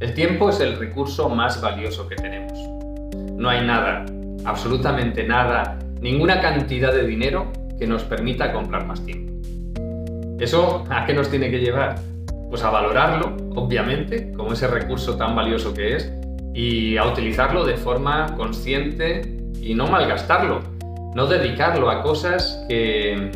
El tiempo es el recurso más valioso que tenemos. No hay nada, absolutamente nada, ninguna cantidad de dinero que nos permita comprar más tiempo. ¿Eso a qué nos tiene que llevar? Pues a valorarlo, obviamente, como ese recurso tan valioso que es, y a utilizarlo de forma consciente y no malgastarlo, no dedicarlo a cosas que,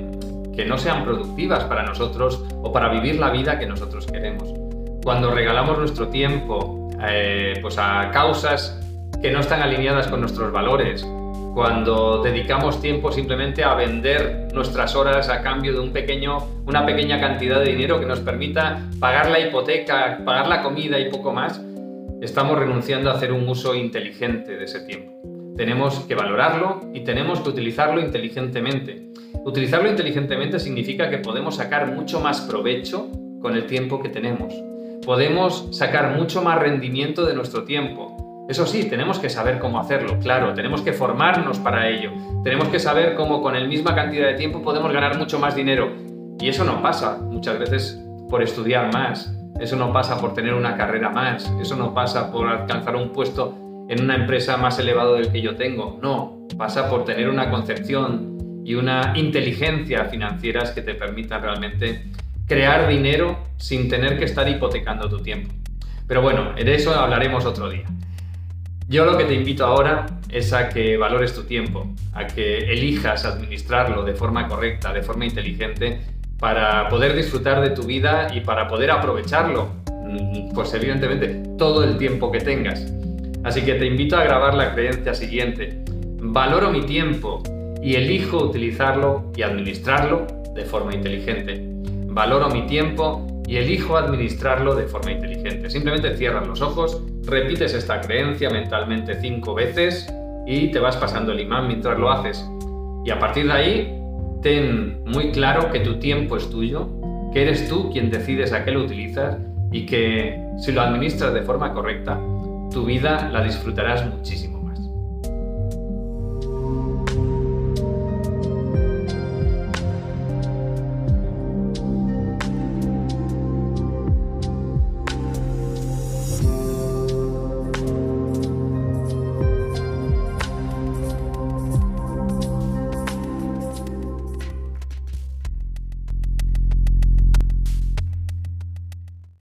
no sean productivas para nosotros o para vivir la vida que nosotros queremos cuando regalamos nuestro tiempo eh, pues a causas que no están alineadas con nuestros valores, cuando dedicamos tiempo simplemente a vender nuestras horas a cambio de un pequeño, una pequeña cantidad de dinero que nos permita pagar la hipoteca, pagar la comida y poco más, estamos renunciando a hacer un uso inteligente de ese tiempo. Tenemos que valorarlo y tenemos que utilizarlo inteligentemente. Utilizarlo inteligentemente significa que podemos sacar mucho más provecho con el tiempo que tenemos podemos sacar mucho más rendimiento de nuestro tiempo. Eso sí, tenemos que saber cómo hacerlo, claro, tenemos que formarnos para ello, tenemos que saber cómo con la misma cantidad de tiempo podemos ganar mucho más dinero. Y eso no pasa muchas veces por estudiar más, eso no pasa por tener una carrera más, eso no pasa por alcanzar un puesto en una empresa más elevado del que yo tengo, no, pasa por tener una concepción y una inteligencia financieras que te permitan realmente crear dinero sin tener que estar hipotecando tu tiempo. Pero bueno, de eso hablaremos otro día. Yo lo que te invito ahora es a que valores tu tiempo, a que elijas administrarlo de forma correcta, de forma inteligente, para poder disfrutar de tu vida y para poder aprovecharlo, mm, pues evidentemente, todo el tiempo que tengas. Así que te invito a grabar la creencia siguiente. Valoro mi tiempo y elijo utilizarlo y administrarlo de forma inteligente valoro mi tiempo y elijo administrarlo de forma inteligente. Simplemente cierras los ojos, repites esta creencia mentalmente cinco veces y te vas pasando el imán mientras lo haces. Y a partir de ahí, ten muy claro que tu tiempo es tuyo, que eres tú quien decides a qué lo utilizas y que si lo administras de forma correcta, tu vida la disfrutarás muchísimo.